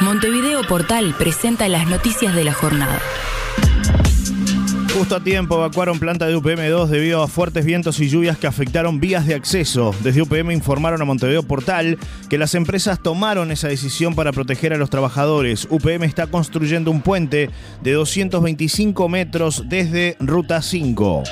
Montevideo Portal presenta las noticias de la jornada. Justo a tiempo evacuaron planta de UPM2 debido a fuertes vientos y lluvias que afectaron vías de acceso. Desde UPM informaron a Montevideo Portal que las empresas tomaron esa decisión para proteger a los trabajadores. UPM está construyendo un puente de 225 metros desde Ruta 5.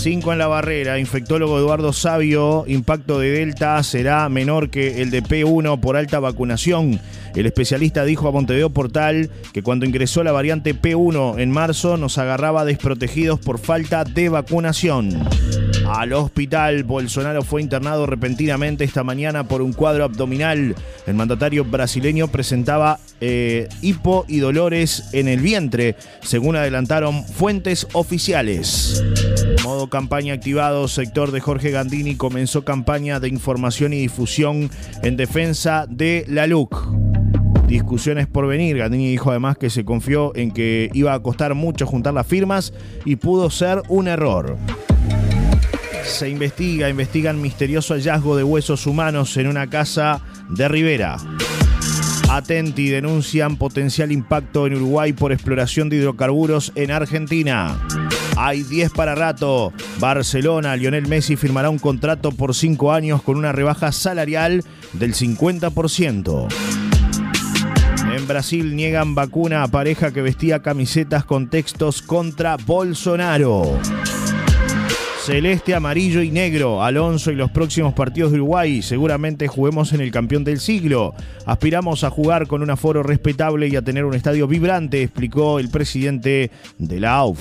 5 en la barrera. Infectólogo Eduardo Sabio. Impacto de Delta será menor que el de P1 por alta vacunación. El especialista dijo a Montevideo Portal que cuando ingresó la variante P1 en marzo nos agarraba desprotegidos por falta de vacunación. Al hospital, Bolsonaro fue internado repentinamente esta mañana por un cuadro abdominal. El mandatario brasileño presentaba eh, hipo y dolores en el vientre, según adelantaron fuentes oficiales. Modo campaña activado, sector de Jorge Gandini comenzó campaña de información y difusión en defensa de la LUC. Discusiones por venir. Gandini dijo además que se confió en que iba a costar mucho juntar las firmas y pudo ser un error. Se investiga, investigan misterioso hallazgo de huesos humanos en una casa de Rivera. Atenti denuncian potencial impacto en Uruguay por exploración de hidrocarburos en Argentina. Hay 10 para rato. Barcelona, Lionel Messi firmará un contrato por 5 años con una rebaja salarial del 50%. En Brasil niegan vacuna a pareja que vestía camisetas con textos contra Bolsonaro. Celeste, amarillo y negro. Alonso y los próximos partidos de Uruguay. Seguramente juguemos en el campeón del siglo. Aspiramos a jugar con un aforo respetable y a tener un estadio vibrante, explicó el presidente de la AUF.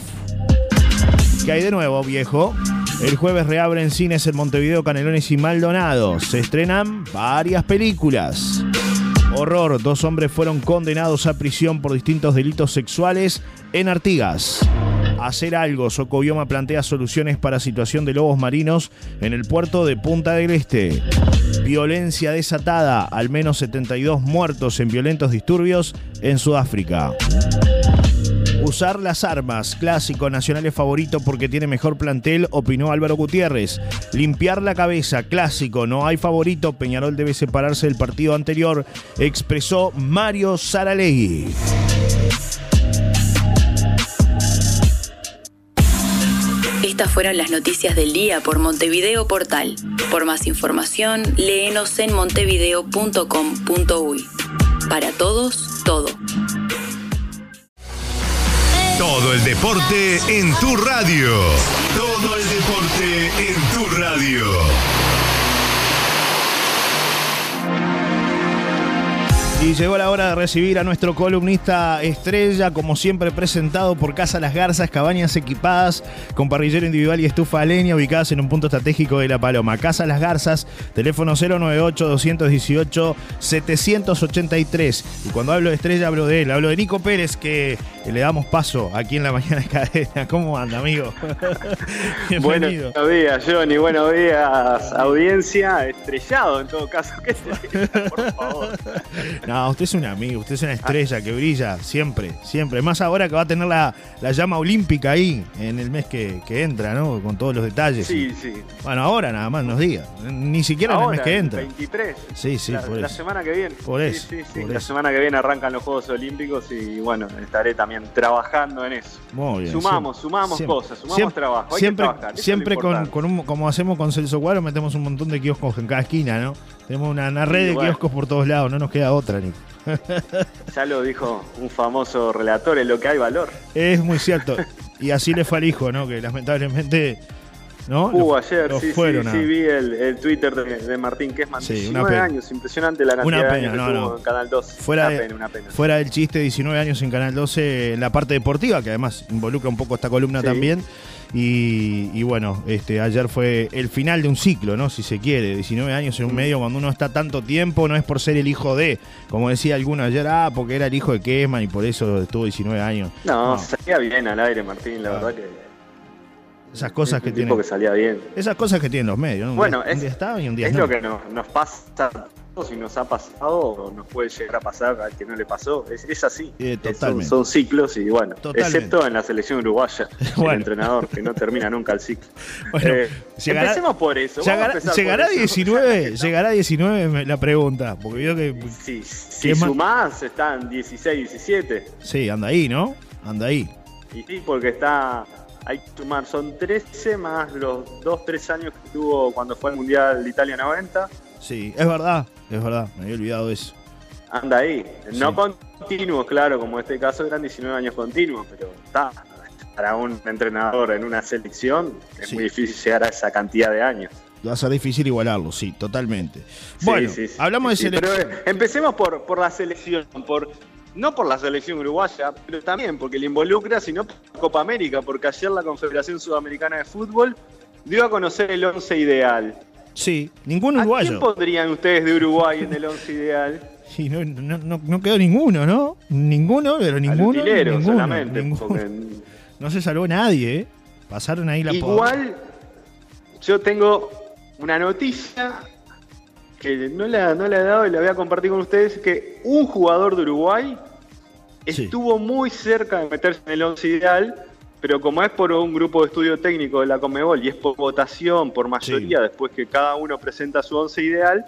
¿Qué hay de nuevo, viejo? El jueves reabren cines en Montevideo, Canelones y Maldonado. Se estrenan varias películas. Horror, dos hombres fueron condenados a prisión por distintos delitos sexuales en Artigas. Hacer algo, Socobioma plantea soluciones para situación de lobos marinos en el puerto de Punta del Este. Violencia desatada, al menos 72 muertos en violentos disturbios en Sudáfrica. Usar las armas, clásico nacional es favorito porque tiene mejor plantel, opinó Álvaro Gutiérrez. Limpiar la cabeza, clásico, no hay favorito, Peñarol debe separarse del partido anterior, expresó Mario Saralegui. Estas fueron las noticias del día por Montevideo Portal. Por más información, léenos en montevideo.com.uy. Para todos, todo. Todo el deporte en tu radio. Todo el deporte en tu radio. Y llegó la hora de recibir a nuestro columnista estrella, como siempre presentado por Casa Las Garzas, cabañas equipadas con parrillero individual y estufa a leña ubicadas en un punto estratégico de La Paloma. Casa Las Garzas, teléfono 098-218-783. Y cuando hablo de estrella hablo de él, hablo de Nico Pérez, que le damos paso aquí en la mañana cadena. ¿Cómo anda, amigo? Buenos días, Johnny. Buenos días, audiencia. Estrellado en todo caso. ¿Qué por favor? No, usted es un amigo, usted es una estrella que brilla siempre, siempre. Más ahora que va a tener la, llama olímpica ahí en el mes que, entra, ¿no? Con todos los detalles. Sí, sí. Bueno, ahora nada más nos diga. Ni siquiera en el mes que entra. 23. Sí, sí, la, por La semana que viene. Por eso. Sí, sí, La semana que viene arrancan los Juegos Olímpicos y bueno, estaré también trabajando en eso. Muy bien. Sumamos, sumamos cosas, sumamos trabajo. Hay siempre, que trabajar. siempre con, un, como hacemos con Celso Guaro, metemos un montón de kioscos en cada esquina, ¿no? Tenemos una, red de kioscos por todos lados, no nos queda otra, Nico. Ya lo dijo un famoso relator, en lo que hay valor. Es muy cierto. Y así le fue al hijo, ¿no? Que lamentablemente. ¿No? Hubo ayer, sí, sí, vi el, Twitter de, Martín Kessman. Sí, 19 años, impresionante la cantidad una pena, no, no. en Canal 12. Fuera, una pena, una pena. fuera del chiste, 19 años en Canal 12 en la parte deportiva, que además involucra un poco esta columna también. Y, bueno, este, ayer fue el final de un ciclo, ¿no? Si se quiere, 19 años en un mm. medio cuando uno está tanto tiempo, no es por ser el hijo de, como decía alguno ayer, ah, porque era el hijo de Kesman y por eso estuvo 19 años. No, salía bien al aire, Martín, la verdad que. Esas cosas que tienen. que salía bien. Esas cosas que tienen los medios, ¿no? bueno, es, un día está y un día es lo que nos, nos pasa y nos ha pasado o nos puede llegar a pasar al que no le pasó. Es, así. Eh, son, ciclos y bueno, excepto en la selección uruguaya, el entrenador que no termina nunca el ciclo. Eh, empecemos por eso. Llegará, 19, llegará 19 la pregunta, porque yo que... Sí, si sumás están 16, 17. Sí, anda ahí, ¿no? Anda ahí. Y sí, porque está hay que sumar, son 13 más los 2, 3 años que tuvo cuando fue al Mundial de Italia 90. Sí, es verdad, es verdad, me había olvidado de eso. Anda ahí, no continuo, claro, como este caso eran 19 años continuos, pero está, para un entrenador en una selección es muy difícil llegar a esa cantidad de años. Va a ser difícil igualarlo, sí, totalmente. Bueno, hablamos de selección. empecemos por, por la selección, por no por la selección uruguaya, pero también porque le involucra, sino por la Copa América, porque ayer la Confederación Sudamericana de Fútbol dio a conocer el once ideal. Sí, ningún uruguayo. ¿A quién pondrían ustedes de Uruguay en el once ideal? Sí, no, no, no, quedó ninguno, ¿no? Ninguno, pero ninguno. ninguno, solamente. No se salvó nadie, ¿eh? Pasaron ahí la Igual, yo tengo una noticia que no la, no he dado y la voy a compartir con ustedes, que un jugador de Uruguay estuvo muy cerca de meterse en el once ideal, pero como es por un grupo de estudio técnico de la Comebol y es por votación, por mayoría, después que cada uno presenta su once ideal,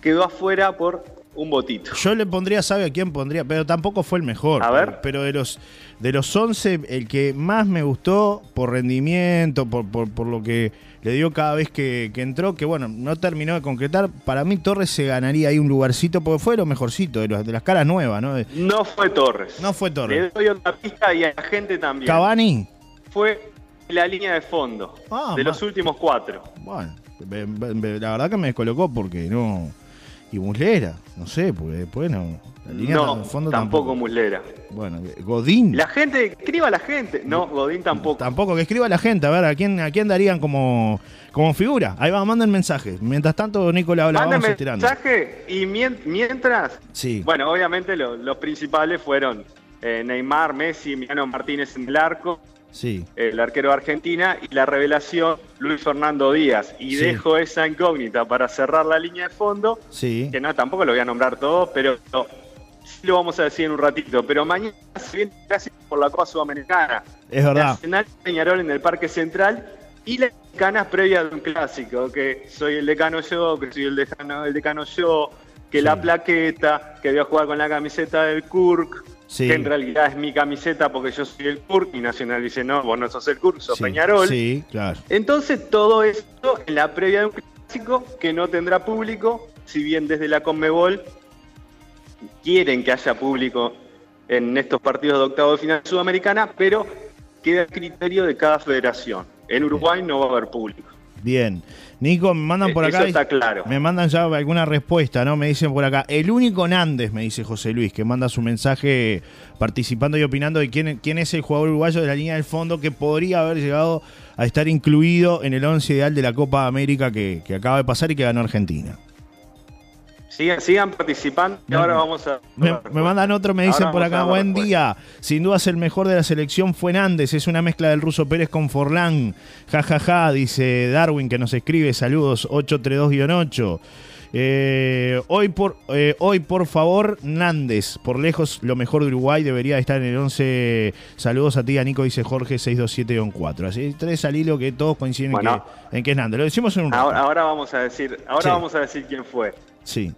quedó afuera por un votito. Yo le pondría, ¿sabe a quién pondría? Pero tampoco fue el mejor. A ver. Pero de los, de los 11, el que más me gustó por rendimiento, por, por, lo que le dio cada vez que, entró, que bueno, no terminó de concretar. Para mí Torres se ganaría ahí un lugarcito, porque fue lo mejorcito, de, los, de las caras nuevas, ¿no? no fue Torres. No fue Torres. Le doy otra pista y a la gente también. Cavani. Fue la línea de fondo, ah, de los últimos cuatro. Bueno, la verdad que me descolocó porque no y Muslera, no sé, porque después no. La línea no, fondo tampoco, Muslera. Bueno, Godín. La gente, escriba la gente. No, Godín tampoco. Tampoco, que escriba la gente. A ver, ¿a quién, a quién darían como, como figura? Ahí va, manden mensaje. Mientras tanto, Nicolás, la vamos estirando. mensaje y mientras. Sí. Bueno, obviamente los principales fueron eh, Neymar, Messi, Emiliano Martínez en el arco el arquero de Argentina, y la revelación Luis Fernando Díaz. Y dejo esa incógnita para cerrar la línea de fondo, que no, tampoco lo voy a nombrar todo, pero sí lo vamos a decir en un ratito. Pero mañana se viene casi por la Copa Sudamericana. Es verdad. Nacional Peñarol en el Parque Central y las canas previas de un clásico, que soy el decano yo, que soy el decano, el decano yo, que la plaqueta, que voy a jugar con la camiseta del Kurk, que en realidad es mi camiseta porque yo soy el CURC y Nacional dice, no, vos no sos el CURC, sos Peñarol. Sí, claro. Entonces todo esto en la previa de un clásico que no tendrá público, si bien desde la Conmebol quieren que haya público en estos partidos de octavo de final sudamericana, pero queda a criterio de cada federación. En Uruguay no va a haber público. Bien. Nico, me mandan por acá. está claro. Me mandan ya alguna respuesta, ¿no? Me dicen por acá. El único Nández, me dice José Luis, que manda su mensaje participando y opinando de quién, quién es el jugador uruguayo de la línea del fondo que podría haber llegado a estar incluido en el once ideal de la Copa América que, que acaba de pasar y que ganó Argentina. Sigan, sigan participando y ahora vamos a... Me, mandan otro, me dicen por acá, buen día. Sin duda es el mejor de la selección fue Nández, es una mezcla del ruso Pérez con Forlán. Ja, ja, ja, dice Darwin que nos escribe, saludos 832-8. Eh, hoy, por, eh, hoy, por favor, Nández, por lejos lo mejor de Uruguay, debería estar en el 11. Saludos a ti, a Nico, dice Jorge 627-4. Así tres al hilo que todos coinciden en, que, es Nández. Lo decimos en un ahora, ahora, vamos a decir, ahora vamos a decir quién fue.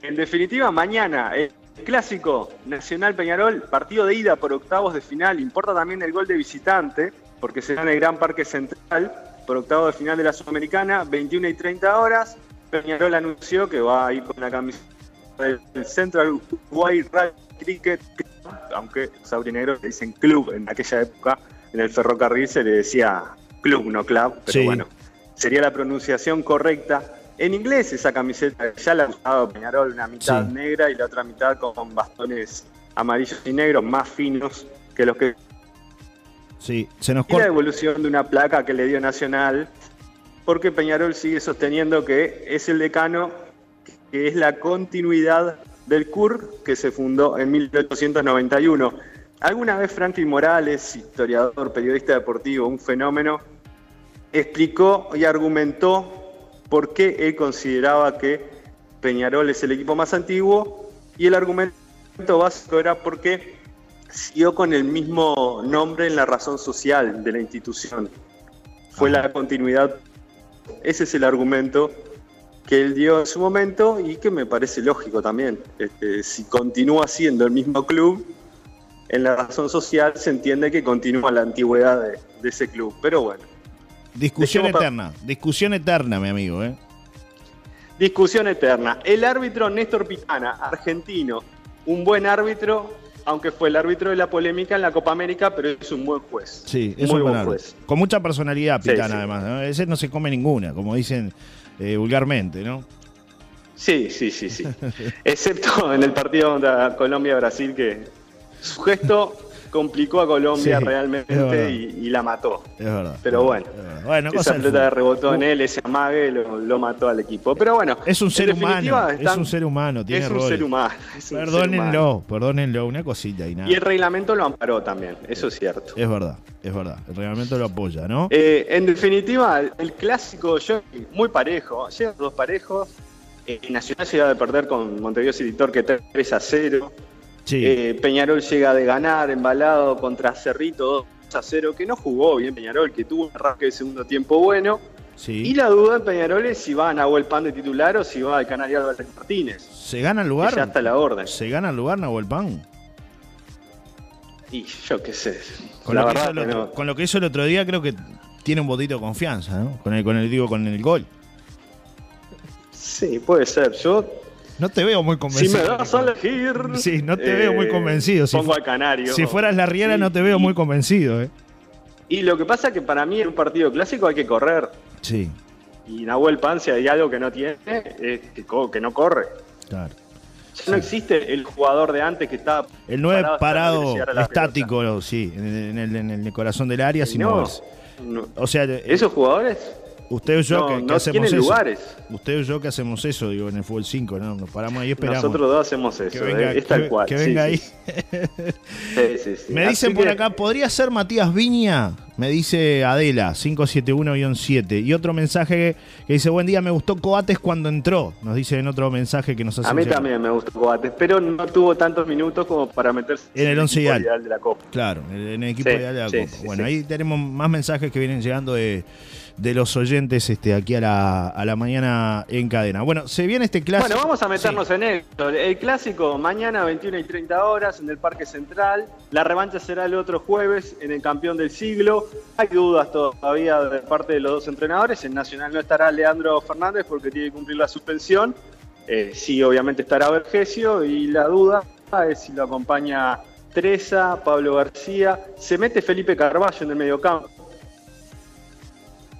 En definitiva, mañana, el clásico Nacional Peñarol, partido de ida por octavos de final. Importa también el gol de visitante, porque será en el Gran Parque Central, por octavos de final de la Sudamericana, 21 y 30 horas. Peñarol anunció que va a ir con la camiseta del Central White Rally Cricket, aunque Saurinegro le dicen club en aquella época, en el ferrocarril se le decía club, no club, pero bueno, sería la pronunciación correcta en inglés esa camiseta ya la ha usado Peñarol, una mitad negra y la otra mitad con bastones amarillos y negros más finos que los que... Sí, se nos y la evolución de una placa que le dio Nacional, porque Peñarol sigue sosteniendo que es el decano, que es la continuidad del CUR que se fundó en 1891. Alguna vez Franklin Morales, historiador, periodista deportivo, un fenómeno, explicó y argumentó por qué él consideraba que Peñarol es el equipo más antiguo y el argumento básico era porque siguió con el mismo nombre en la razón social de la institución. Fue la continuidad. Ese es el argumento que él dio en su momento y que me parece lógico también. Este, si continúa siendo el mismo club, en la razón social se entiende que continúa la antigüedad de, ese club. Pero bueno. Discusión eterna, discusión eterna, mi amigo. ¿eh? Discusión eterna. El árbitro Néstor Pitana, argentino, un buen árbitro, aunque fue el árbitro de la polémica en la Copa América, pero es un buen juez. Sí, es un buen juez. Con mucha personalidad, Pitana, además. Ese no se come ninguna, como dicen eh, vulgarmente, ¿no? Sí, sí, sí, sí. Excepto en el partido contra Colombia-Brasil, que su gesto complicó a Colombia realmente y, la mató. Es verdad. Pero bueno, bueno esa pelota de rebotó en él, ese amague lo, mató al equipo. Pero bueno, es un ser humano. es un ser humano, tiene Es un ser humano. perdónenlo, perdónenlo, una cosita y nada. Y el reglamento lo amparó también, eso es cierto. Es verdad, es verdad. El reglamento lo apoya, ¿no? Eh, en definitiva, el clásico, yo muy parejo, llegan dos parejos. Eh, Nacional llega de perder con Montevideo City que 3 a 0. Eh, Peñarol llega de ganar embalado contra Cerrito 2 a 0, que no jugó bien Peñarol, que tuvo un arranque de segundo tiempo bueno. Y la duda en Peñarol es si va a Nahuel Pan de titular o si va al Canario Álvarez Martínez. ¿Se gana el lugar? ya está la orden. ¿Se gana el lugar Nahuel Pan? Y yo qué sé. Con, lo que, hizo el otro, día creo que tiene un botito de confianza, ¿no? Con el, con el, digo, con el gol. Sí, puede ser. Yo no te veo muy convencido. Si me das a elegir. Sí, no te veo muy eh, convencido. Si pongo al Canario. Si fueras la Riera, no te veo muy convencido. ¿eh? Y lo que pasa es que para mí en un partido clásico hay que correr. Sí. Y Nahuel Pan, si hay algo que no tiene, es que, no corre. Claro. no existe el jugador de antes que está. El 9 parado, estático, sí, en el, corazón del área, si no, O sea, esos jugadores Usted y yo que, hacemos eso. lugares. Usted y yo que hacemos eso, digo, en el fútbol 5, ¿no? Nos paramos ahí y esperamos. Nosotros dos hacemos eso, que venga, eh, cual. Que venga ahí. Me dicen por acá, ¿podría ser Matías Viña? Me dice Adela, 571-7. Y otro mensaje que dice, buen día, me gustó Coates cuando entró. Nos dice en otro mensaje que nos hace. A mí también me gustó Coates, pero no tuvo tantos minutos como para meterse en el 11 ideal. de la Copa. Claro, en el equipo ideal de la Copa. bueno, ahí tenemos más mensajes que vienen llegando de de los oyentes este, aquí a la, a la mañana en cadena. Bueno, se viene este clásico. Bueno, vamos a meternos en esto. El clásico mañana 21 y 30 horas en el Parque Central. La revancha será el otro jueves en el campeón del siglo. Hay dudas todavía de parte de los dos entrenadores. En Nacional no estará Leandro Fernández porque tiene que cumplir la suspensión. Eh, sí, obviamente estará Vergesio y la duda es si lo acompaña Treza, Pablo García. Se mete Felipe Carballo en el mediocampo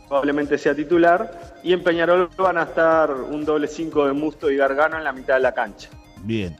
probablemente sea titular. Y en Peñarol van a estar un doble 5 de Musto y Gargano en la mitad de la cancha. Bien.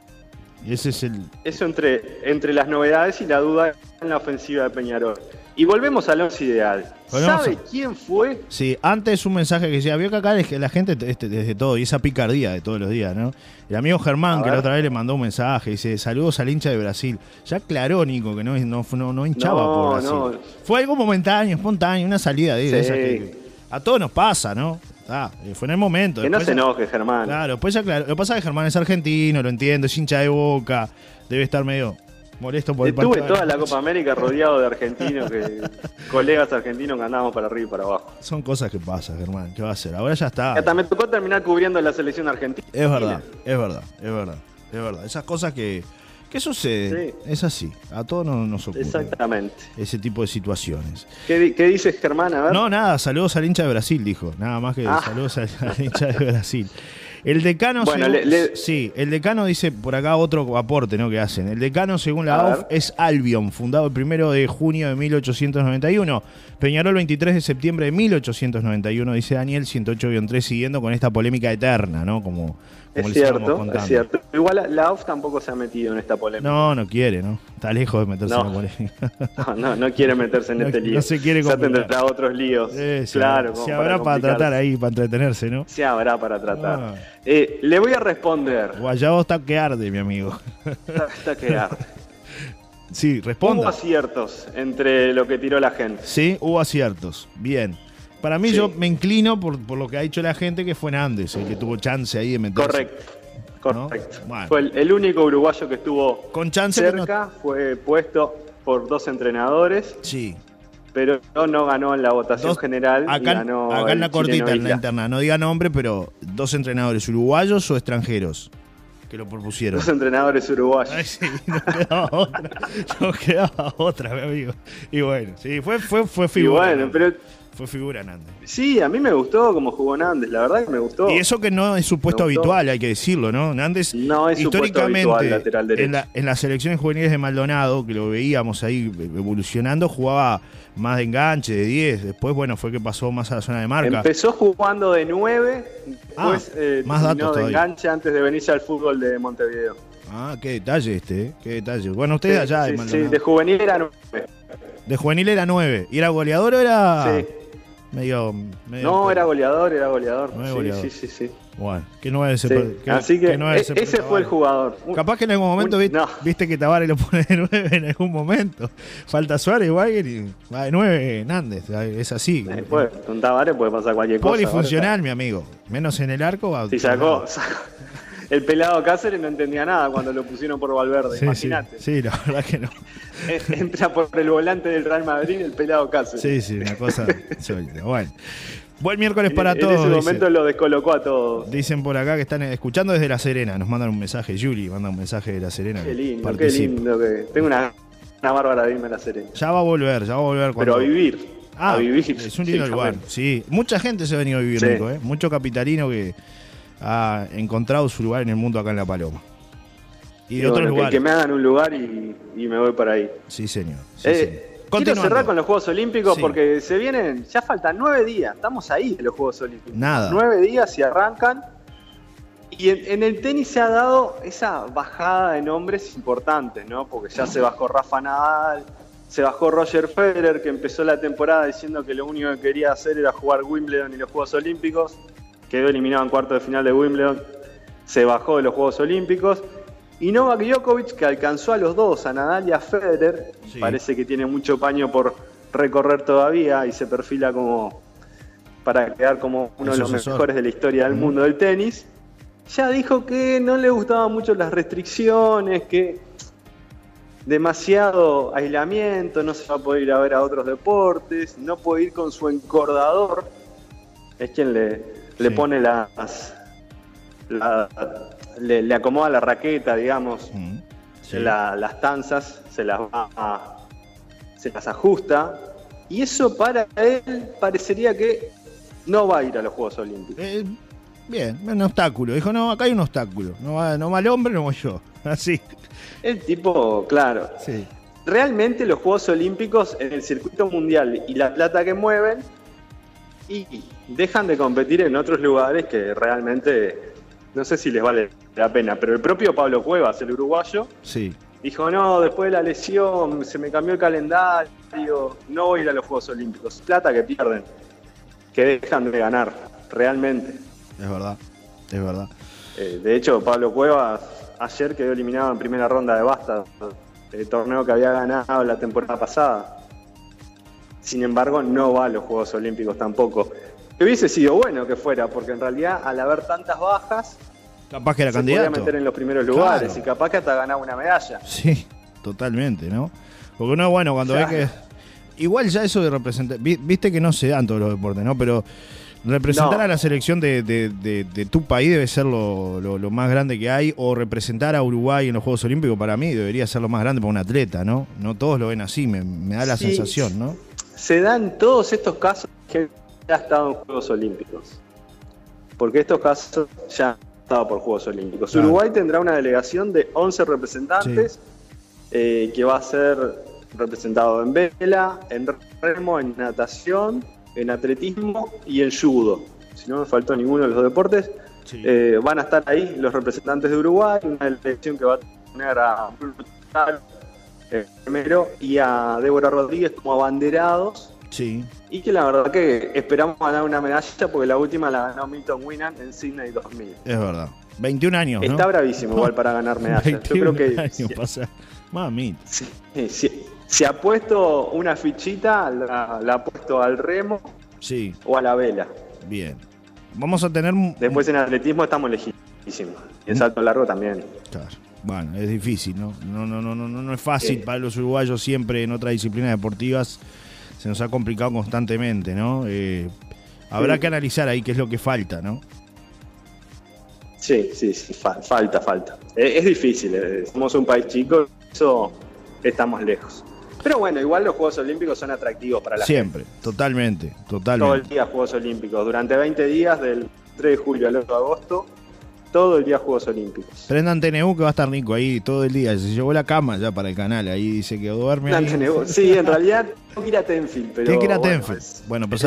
Ese es el... Eso entre, entre las novedades y la duda en la ofensiva de Peñarol. Y volvemos al once ideal. ¿Sabe quién fue? Sí, antes un mensaje que decía, vio que acá es que la gente este, desde todo, y esa picardía de todos los días, ¿no? El amigo Germán, que la otra vez le mandó un mensaje, dice, saludos al hincha de Brasil. Ya aclaró, Nico, que no, no, no, hinchaba por Brasil. Fue algo momentáneo, espontáneo, una salida de a todos nos pasa, ¿no? Ah, fue en el momento. Que no se enoje, Germán. Claro, después ya claro. Lo que pasa es que Germán es argentino, lo entiendo, es hincha de boca, debe estar medio molesto por el Estuve toda la Copa América rodeado de argentinos, colegas argentinos que andábamos para arriba y para abajo. Son cosas que pasan, Germán. ¿Qué va a hacer? Ahora ya está. Hasta me tocó terminar cubriendo la selección argentina. Es verdad, es verdad, es verdad, es verdad. Esas cosas que. ¿Qué sucede? Es así. A todos nos, ocurre. Exactamente. Ese tipo de situaciones. ¿Qué, qué dices, Germán? A ver. No, nada. Saludos al hincha de Brasil, dijo. Nada más que ah. saludos al hincha de Brasil. El decano, sí, el decano dice por acá otro aporte ¿no? que hacen. El decano, según la AUF, es Albion, fundado el primero de junio de 1891. Peñarol, 23 de septiembre de 1891, dice Daniel, 108-3, siguiendo con esta polémica eterna, ¿no? Como, es cierto, es cierto. Igual la, AUF tampoco se ha metido en esta polémica. No, no quiere, ¿no? Está lejos de meterse en la polémica. No, no, quiere meterse en este lío. No se quiere Ya tendrá otros líos. claro. Se habrá para, tratar ahí, para entretenerse, ¿no? Se habrá para tratar. Ah. Eh, le voy a responder. Guayabo está que arde, mi amigo. Está, que arde. Sí, responda. Hubo aciertos entre lo que tiró la gente. Sí, hubo aciertos. Bien. Para mí, yo me inclino por, lo que ha dicho la gente que fue Nández, el que tuvo chance ahí de meterse. Correcto. Correcto. Fue el, único uruguayo que estuvo Con chance cerca, fue puesto por dos entrenadores. Sí. Pero no ganó en la votación general. Acá, acá en la cortita, en la interna, no diga nombre, pero dos entrenadores uruguayos o extranjeros que lo propusieron. Dos entrenadores uruguayos. Ay, sí, no quedaba otra. No quedaba otra, mi amigo. Y bueno, sí, fue, fue, fue figura. Y bueno, pero fue figura Nández. Sí, a mí me gustó como jugó Nández, la verdad que me gustó. Y eso que no es su puesto habitual, hay que decirlo, ¿no? Nández, no es históricamente, habitual, lateral en, la, en las selecciones juveniles de Maldonado, que lo veíamos ahí evolucionando, jugaba más de enganche, de 10. Después, bueno, fue que pasó más a la zona de marca. Empezó jugando de 9, ah, después eh, más datos de enganche antes de venirse al fútbol de Montevideo. Ah, qué detalle este, ¿eh? qué detalle. Bueno, usted allá de Maldonado. Sí, de juvenil era 9. De juvenil era 9. ¿Y era goleador o era...? Sí. Medio, no, era goleador, era goleador. sí, sí, sí, Bueno, que no es ese. Así que e- ese, fue el jugador. Capaz que en algún momento viste, que Tavares lo pone de 9 en algún momento. Falta Suárez, Wagner y va de 9 Nández. Es así. Después, con Tavares puede pasar cualquier cosa. Polifuncional, mi amigo. Menos en el arco. Va, si sacó, el pelado Cáceres no entendía nada cuando lo pusieron por Valverde, imagínate. Sí, la verdad que no. Entra por el volante del Real Madrid el pelado Cáceres. Sí, sí, una cosa Bueno. Buen miércoles para todos. En ese momento lo descolocó a todos. Dicen por acá que están escuchando desde La Serena. Nos mandan un mensaje. Yuli manda un mensaje de La Serena. Qué lindo, qué lindo. Que... Tengo una, una bárbara de irme a La Serena. Ya va a volver, ya va a volver. Pero a vivir. Ah, a vivir. Es un lindo lugar. Sí, mucha gente se ha venido a vivir, Nico. ¿eh? Mucho capitalino que ha encontrado su lugar en el mundo acá en La Paloma. Y de otros lugares. Que, me hagan un lugar y, me voy para ahí. Sí, señor. Eh, quiero cerrar con los Juegos Olímpicos porque se vienen, ya faltan nueve días, estamos ahí en los Juegos Olímpicos. Nada. Nueve días y arrancan. Y en, el tenis se ha dado esa bajada de nombres importantes, ¿no? Porque ya se bajó Rafa Nadal, se bajó Roger Federer, que empezó la temporada diciendo que lo único que quería hacer era jugar Wimbledon y los Juegos Olímpicos quedó eliminado en cuarto de final de Wimbledon, se bajó de los Juegos Olímpicos. Y Novak Djokovic, que alcanzó a los dos, a Nadal y a Federer, parece que tiene mucho paño por recorrer todavía y se perfila como para quedar como uno de los mejores de la historia del mundo del tenis. Ya dijo que no le gustaban mucho las restricciones, que demasiado aislamiento, no se va a poder ir a ver a otros deportes, no puede ir con su encordador, es quien le, le pone las. le, acomoda la raqueta, digamos, mm, las tanzas, se las va se las ajusta. Y eso para él parecería que no va a ir a los Juegos Olímpicos. Eh, bien, un obstáculo. Dijo, no, acá hay un obstáculo. No va, no va el hombre, no voy yo. Así. El tipo, claro. Sí. Realmente los Juegos Olímpicos en el circuito mundial y la plata que mueven y dejan de competir en otros lugares que realmente no sé si les vale la pena, pero el propio Pablo Cuevas, el uruguayo, sí. dijo, no, después de la lesión se me cambió el calendario, no voy a ir a los Juegos Olímpicos. Plata que pierden, que dejan de ganar, realmente. Es verdad, es verdad. Eh, de hecho, Pablo Cuevas ayer quedó eliminado en primera ronda de Basta, el torneo que había ganado la temporada pasada. Sin embargo, no va a los Juegos Olímpicos tampoco. Hubiese sido bueno que fuera, porque en realidad al haber tantas bajas, capaz que era se candidato. meter en los primeros lugares y capaz que hasta ganaba una medalla. Sí, totalmente, ¿no? Porque no es bueno cuando ves que. Igual ya eso de representar. Viste que no se dan todos los deportes, ¿no? Pero representar a la selección de, tu país debe ser lo, más grande que hay. O representar a Uruguay en los Juegos Olímpicos para mí debería ser lo más grande para un atleta, ¿no? No todos lo ven así, me, da la sensación, ¿no? Se dan todos estos casos que ya ha estado en Juegos Olímpicos. Porque estos casos ya han estado por Juegos Olímpicos. Uruguay tendrá una delegación de 11 representantes eh, que va a ser representado en vela, en remo, en natación, en atletismo y en judo. Si no me faltó ninguno de los deportes, eh, van a estar ahí los representantes de Uruguay, una delegación que va a tener a primero y a Débora Rodríguez como abanderados. Sí. Y que la verdad que esperamos ganar una medalla porque la última la ganó Milton Winnan en Sydney 2000. Es verdad. 21 años. Está bravísimo igual para ganar medallas. Yo creo que. Años pasa. Mami. Si, ha puesto una fichita, la, ha puesto al remo Sí. O a la vela. Bien. Vamos a tener. Después en atletismo estamos lejísimos. Y en salto largo también. Claro. Bueno, es difícil, ¿no? No, no, no, no, no es fácil para los uruguayos siempre en otras disciplinas deportivas. Se nos ha complicado constantemente, ¿no? Eh, habrá que analizar ahí qué es lo que falta, ¿no? Sí, sí, sí, falta, falta. Es, difícil, eh, somos un país chico, eso estamos lejos. Pero bueno, igual los Juegos Olímpicos son atractivos para la Siempre, totalmente, totalmente. Todo el día Juegos Olímpicos, durante 20 días, del 3 de julio al 8 de agosto, todo el día Juegos Olímpicos. Prendan TNU que va a estar rico ahí todo el día. Se llevó la cama ya para el canal, ahí dice que duerme. Ahí. Sí, en realidad tengo que ir a Tenfield. Pero, Tiene que ir a Tenfield. Bueno, pues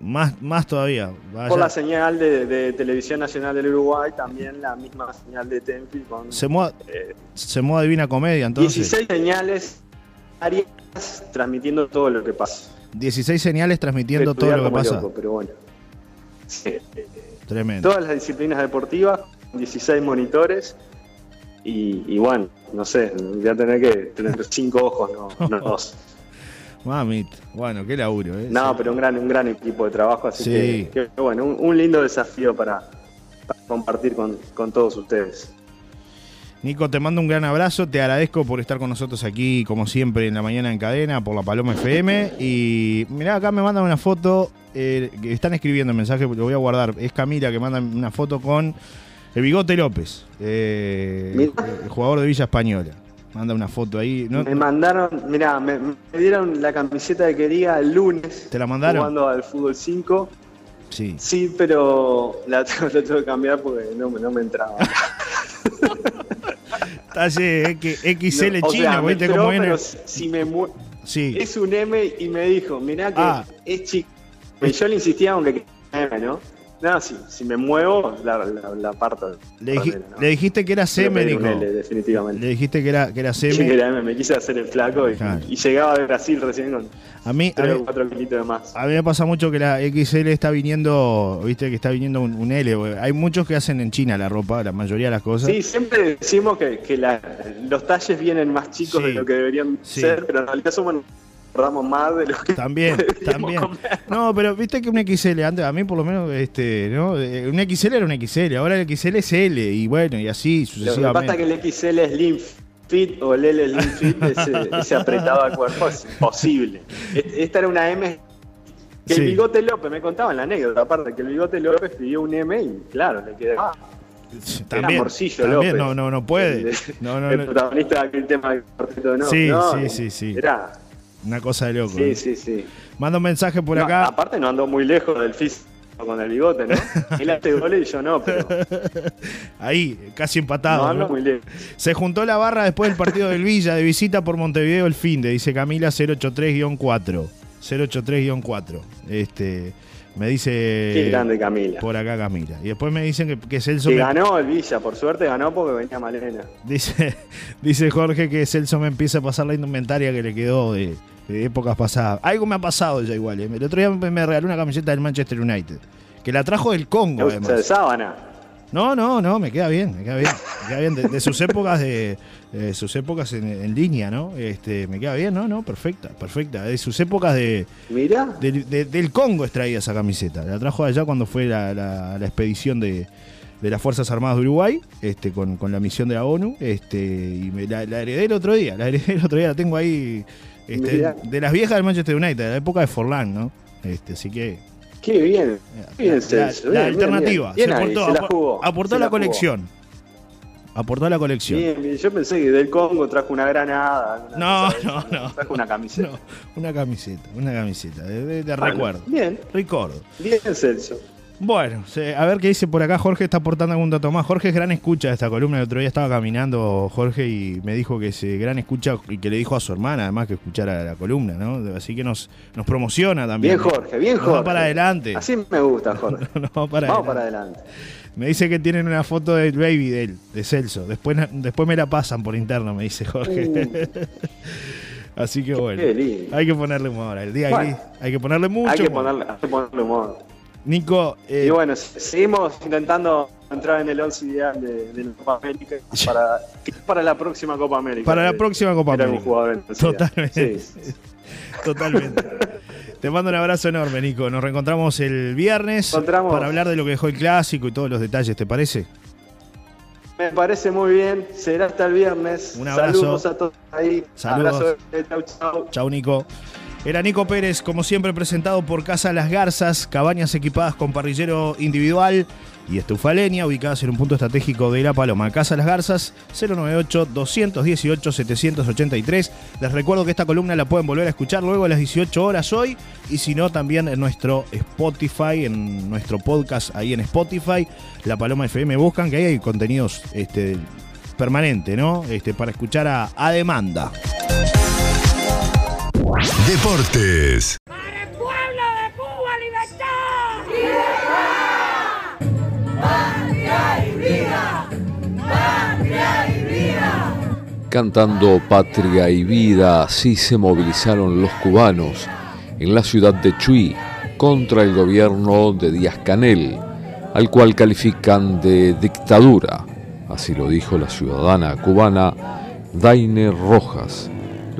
más, más todavía. Por la señal de, Televisión Nacional del Uruguay, también la misma señal de Tenfield. Con, se mueve, eh, se Divina Comedia, entonces. 16 señales transmitiendo todo lo que pasa. 16 señales transmitiendo todo lo que pasa. pero bueno. Tremendo. Todas las disciplinas deportivas, 16 monitores. Y, bueno, no sé, voy a tener que tener cinco ojos, no, dos. Mamit, bueno, qué laburo, ¿eh? No, pero un gran, un gran equipo de trabajo, así que, bueno, un, lindo desafío para, compartir con, con todos ustedes. Nico, te mando un gran abrazo, te agradezco por estar con nosotros aquí, como siempre, en la mañana en cadena, por la Paloma FM. Y mirá, acá me mandan una foto, eh, están escribiendo el mensaje, lo voy a guardar. Es Camila que manda una foto con el Bigote López, eh, el jugador de Villa Española. Manda una foto ahí. Me mandaron, mirá, me, dieron la camiseta que quería el lunes. ¿Te la mandaron? Jugando al fútbol 5. Sí. Sí, pero la, tengo que cambiar porque no, no me entraba. Talle XL chino, ¿viste cómo viene? si me sí. Es un M y me dijo, mirá que ah. es chico. Yo le insistía aunque M, ¿no? No, si, si me muevo, la, la, parto. Le, dijiste que era seme, Nico. definitivamente. Le dijiste que era, que era seme. Sí, que era M. Me quise hacer el flaco y, llegaba de Brasil recién con a mí, 3 o 4 kilitos de más. A mí me pasa mucho que la XL está viniendo, viste que está viniendo un, L. Hay muchos que hacen en China la ropa, la mayoría de las cosas. Sí, siempre decimos que, que los talles vienen más chicos de lo que deberían ser, pero en realidad somos Ramos más de lo que también también. no pero viste que un XL antes a mí por lo menos este no eh, un XL era un XL ahora el XL es L y bueno y así sucesivamente lo que pasa es que el XL es Slim Fit o el L Slim Fit ese, ese apretado al cuerpo es imposible. E, esta era una M que el bigote López me contaban la anécdota aparte que el bigote López pidió un M y claro le quedaba también, Morcillo también no, no, no puede. El, no, no, el protagonista de aquel tema del cuarteto no. Sí, sí, sí, sí. Era una cosa de loco. Sí, ¿eh? sí, sí. Manda un mensaje por acá. Aparte no ando muy lejos del físico con el bigote, ¿no? Él hace goles y yo no, pero... Ahí, casi empatado. No, ando muy lejos. Se juntó la barra después del partido del Villa de visita por Montevideo el fin de, dice Camila 083-4. 083-4. Este... Me dice. Qué grande Camila. Por acá Camila. Y después me dicen que, que Celso. Que ganó el Villa, por suerte ganó porque venía Malena. Dice, dice Jorge que Celso me empieza a pasar la indumentaria que le quedó de, épocas pasadas. Algo me ha pasado ya igual. ¿eh? El otro día me regaló una camiseta del Manchester United. Que la trajo del Congo, además. de sábana. No, no, no, me queda bien, me queda bien. Me queda bien. De, sus épocas de. sus épocas en, línea, ¿no? Este, me queda bien, ¿no? No, perfecta, perfecta. De sus épocas de. Mira. del Congo extraía esa camiseta. La trajo allá cuando fue la, la, expedición de, las Fuerzas Armadas de Uruguay, este, con, la misión de la ONU. Este, y me, la, heredé el otro día. La heredé el otro día, la tengo ahí. Este, de las viejas del Manchester United, de la época de Forlán, ¿no? Este, así que Qué bien. bien la, alternativa. se, aportó, aportó la, colección. Aportó la colección. Bien, Yo pensé que del Congo trajo una granada. no, no, no. Trajo una camiseta. una camiseta, una camiseta. De, recuerdo. Bien. Recuerdo. Bien, Celso. Bueno, a ver qué dice por acá. Jorge está aportando algún dato más. Jorge es gran escucha de esta columna. El otro día estaba caminando Jorge y me dijo que es gran escucha y que le dijo a su hermana además que escuchara la columna, ¿no? Así que nos, nos promociona también. Bien, Jorge, bien, Jorge. Vamos para adelante. Así me gusta, Jorge. vamos para adelante. Me dice que tienen una foto del baby de él, de Celso. Después, después me la pasan por interno, me dice Jorge. Uh. Así que bueno, hay que ponerle humor. El día hay que ponerle mucho hay que Ponerle, hay que ponerle humor. Nico. Eh, y bueno, seguimos intentando entrar en el 11 ideal de, la Copa América para, para la próxima Copa América. Para la próxima Copa América. Totalmente. Totalmente. Te mando un abrazo enorme, Nico. Nos reencontramos el viernes para hablar de lo que dejó el clásico y todos los detalles, ¿te parece? Me parece muy bien. Será hasta el viernes. Un abrazo. Saludos a todos ahí. Saludos. Chau, chau. Chau, Nico. Era Nico Pérez, como siempre, presentado por Casa Las Garzas, cabañas equipadas con parrillero individual y estufa leña, ubicadas en un punto estratégico de La Paloma. Casa Las Garzas, 098-218-783. Les recuerdo que esta columna la pueden volver a escuchar luego a las 18 horas hoy y si no, también en nuestro Spotify, en nuestro podcast ahí en Spotify, La Paloma FM. Buscan que ahí hay contenidos este, permanente, ¿no? Este, para escuchar a, a demanda. Deportes. Cantando Patria y Vida, así se movilizaron los cubanos en la ciudad de Chuy contra el gobierno de Díaz Canel, al cual califican de dictadura. Así lo dijo la ciudadana cubana Daine Rojas,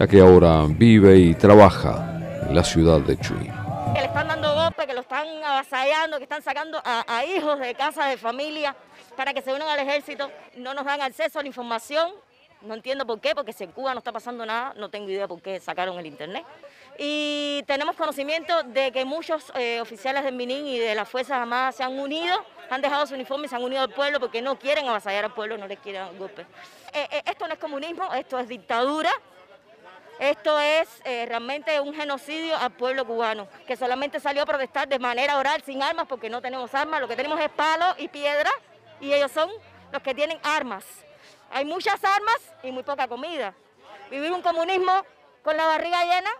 que ahora vive y trabaja en la ciudad de Chuy. Que le están dando golpes, que lo están avasallando, que están sacando a, hijos de casa, de familia, para que se unan al ejército. No nos dan acceso a la información no entiendo por qué, porque si en Cuba no está pasando nada, no tengo idea por qué sacaron el internet. Y tenemos conocimiento de que muchos eh, oficiales del Minin y de las Fuerzas Armadas se han unido, han dejado su uniforme y se han unido al pueblo porque no quieren avasallar al pueblo, no les quieren golpe. Eh, eh, esto no es comunismo, esto es dictadura. Esto es realmente un genocidio al pueblo cubano, que solamente salió a protestar de manera oral, sin armas, porque no tenemos armas, lo que tenemos es palo y piedra, y ellos son los que tienen armas. Hay muchas armas y muy poca comida. Vivir un comunismo con la barriga llena,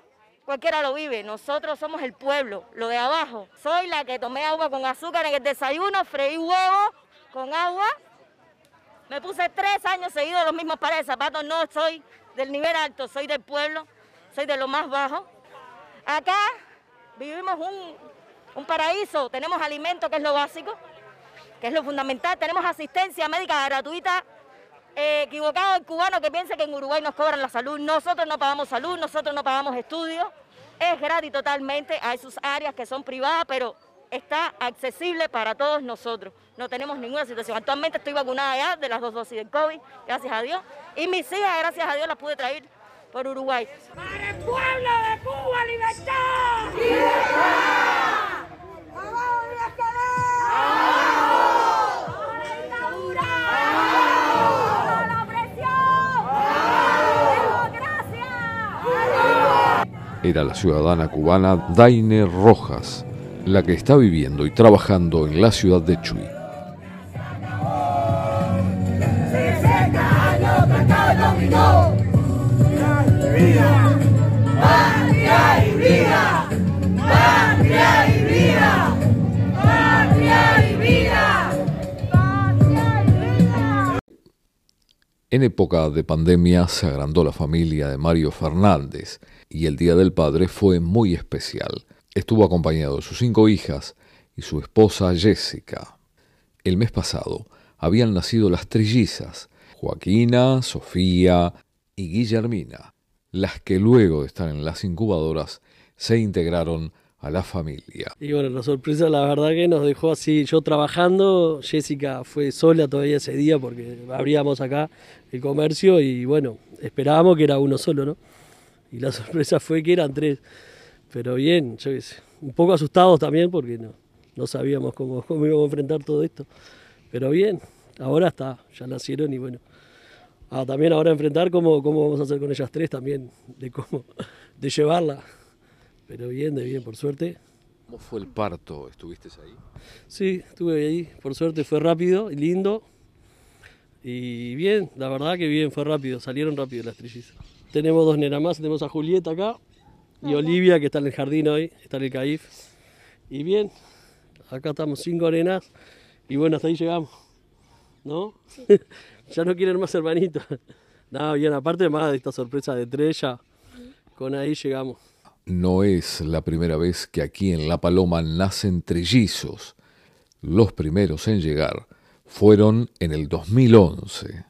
cualquiera lo vive. Nosotros somos el pueblo, lo de abajo. Soy la que tomé agua con azúcar en el desayuno, freí huevo con agua. Me puse tres años seguidos los mismos pares de zapatos. No soy del nivel alto, soy del pueblo, soy de lo más bajo. Acá vivimos un, un paraíso, tenemos alimento que es lo básico, que es lo fundamental, tenemos asistencia médica gratuita eh, equivocado el cubano que piensa que en Uruguay nos cobran la salud. Nosotros no pagamos salud, nosotros no pagamos estudios. Es gratis totalmente, hay sus áreas que son privadas, pero está accesible para todos nosotros. No tenemos ninguna situación. Actualmente estoy vacunada ya de las dos dosis del COVID, gracias a Dios. Y mis hijas, gracias a Dios, las pude traer por Uruguay. ¡Para el pueblo de Cuba, libertad! ¡Libertad! ¡Vamos, era la ciudadana cubana Daine Rojas, la que está viviendo y trabajando en la ciudad de Chuy. En época de pandemia se agrandó la familia de Mario Fernández y el Día del Padre fue muy especial. Estuvo acompañado de sus cinco hijas y su esposa Jessica. El mes pasado habían nacido las trillizas, Joaquina, Sofía y Guillermina, las que luego de estar en las incubadoras se integraron a la familia. Y bueno, la sorpresa la verdad que nos dejó así, yo trabajando, Jessica fue sola todavía ese día porque abríamos acá el comercio y bueno, esperábamos que era uno solo, ¿no? y la sorpresa fue que eran tres. Pero bien, yo qué sé, un poco asustados también porque no, no sabíamos cómo, cómo íbamos a enfrentar todo esto. Pero bien, ahora está, ya nacieron y bueno. Ah, también ahora enfrentar cómo, cómo vamos a hacer con ellas tres también, de cómo, de llevarla. Pero bien, de bien, por suerte. ¿Cómo fue el parto? ¿Estuviste ahí? Sí, estuve ahí, por suerte fue rápido y lindo. Y bien, la verdad que bien, fue rápido, salieron rápido las trillizas. Tenemos dos nenas más, tenemos a Julieta acá y Olivia que está en el jardín hoy, está en el CAIF. Y bien, acá estamos cinco nenas y bueno, hasta ahí llegamos. ¿No? ya no quieren más hermanitos. Nada, bien, aparte más de esta sorpresa de tres, ya con ahí llegamos. No es la primera vez que aquí en La Paloma nacen trellizos. Los primeros en llegar fueron en el 2011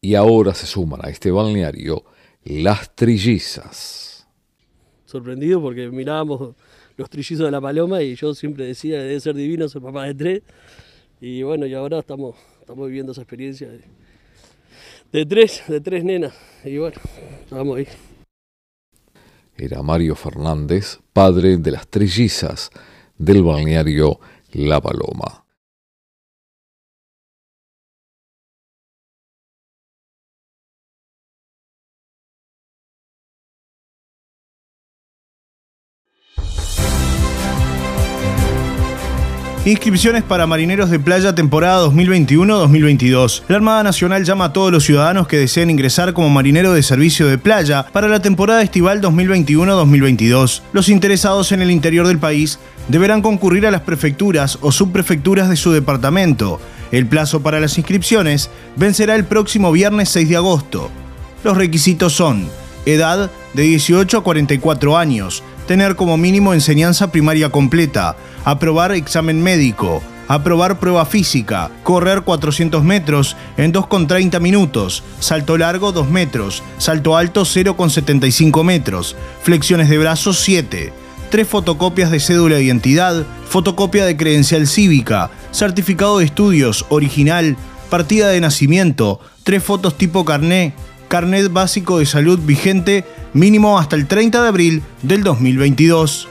y ahora se suman a este balneario las trillizas. Sorprendido porque mirábamos los trillizos de la paloma y yo siempre decía, debe ser divino ser papá de tres. Y bueno, y ahora estamos, estamos viviendo esa experiencia de, de tres, de tres nenas. Y bueno, vamos ahí. Era Mario Fernández, padre de las trillizas del balneario La Paloma. Inscripciones para marineros de playa temporada 2021-2022. La Armada Nacional llama a todos los ciudadanos que deseen ingresar como marinero de servicio de playa para la temporada estival 2021-2022. Los interesados en el interior del país deberán concurrir a las prefecturas o subprefecturas de su departamento. El plazo para las inscripciones vencerá el próximo viernes 6 de agosto. Los requisitos son edad de 18 a 44 años, tener como mínimo enseñanza primaria completa, aprobar examen médico, aprobar prueba física, correr 400 metros en 2,30 minutos, salto largo 2 metros, salto alto 0,75 metros, flexiones de brazos 7, 3 fotocopias de cédula de identidad, fotocopia de credencial cívica, certificado de estudios original, partida de nacimiento, 3 fotos tipo carné, carnet básico de salud vigente mínimo hasta el 30 de abril del 2022.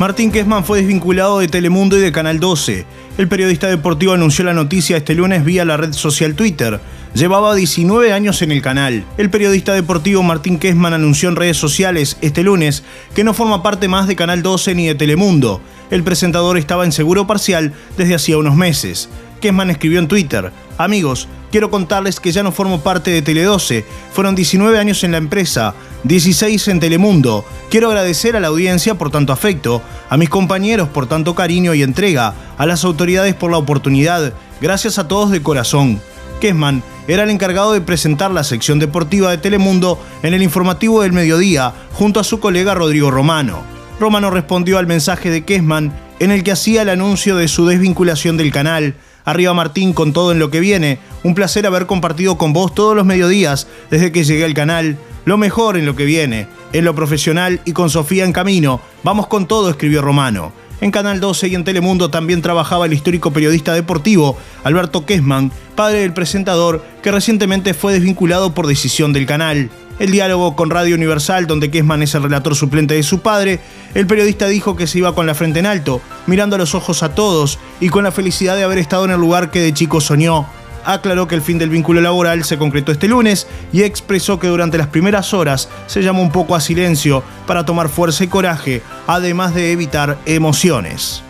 Martín Kessman fue desvinculado de Telemundo y de Canal 12. El periodista deportivo anunció la noticia este lunes vía la red social Twitter. Llevaba 19 años en el canal. El periodista deportivo Martín Kessman anunció en redes sociales este lunes que no forma parte más de Canal 12 ni de Telemundo. El presentador estaba en seguro parcial desde hacía unos meses. Kessman escribió en Twitter, Amigos, quiero contarles que ya no formo parte de Tele12. Fueron 19 años en la empresa, 16 en Telemundo. Quiero agradecer a la audiencia por tanto afecto, a mis compañeros por tanto cariño y entrega, a las autoridades por la oportunidad. Gracias a todos de corazón. Kessman era el encargado de presentar la sección deportiva de Telemundo en el informativo del mediodía junto a su colega Rodrigo Romano. Romano respondió al mensaje de Kessman en el que hacía el anuncio de su desvinculación del canal Arriba Martín con todo en lo que viene. Un placer haber compartido con vos todos los mediodías desde que llegué al canal. Lo mejor en lo que viene, en lo profesional y con Sofía en camino. Vamos con todo, escribió Romano. En Canal 12 y en Telemundo también trabajaba el histórico periodista deportivo Alberto Kessman, padre del presentador que recientemente fue desvinculado por decisión del canal. El diálogo con Radio Universal, donde Kessman es el relator suplente de su padre, el periodista dijo que se iba con la frente en alto, mirando a los ojos a todos y con la felicidad de haber estado en el lugar que de chico soñó. Aclaró que el fin del vínculo laboral se concretó este lunes y expresó que durante las primeras horas se llamó un poco a silencio para tomar fuerza y coraje, además de evitar emociones.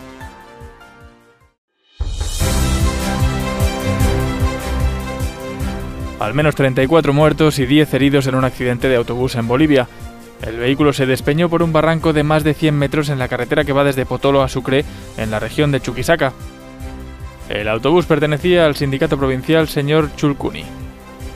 Al menos 34 muertos y 10 heridos en un accidente de autobús en Bolivia. El vehículo se despeñó por un barranco de más de 100 metros en la carretera que va desde Potolo a Sucre, en la región de Chuquisaca. El autobús pertenecía al sindicato provincial señor Chulcuni.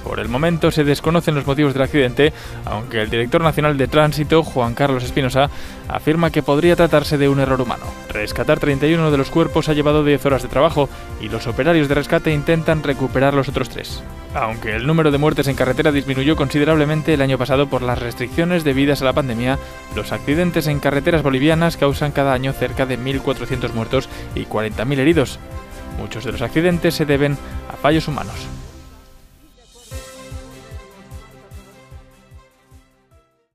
Por el momento se desconocen los motivos del accidente, aunque el director nacional de tránsito, Juan Carlos Espinosa, afirma que podría tratarse de un error humano. Rescatar 31 de los cuerpos ha llevado 10 horas de trabajo y los operarios de rescate intentan recuperar los otros tres. Aunque el número de muertes en carretera disminuyó considerablemente el año pasado por las restricciones debidas a la pandemia, los accidentes en carreteras bolivianas causan cada año cerca de 1.400 muertos y 40.000 heridos. Muchos de los accidentes se deben a fallos humanos.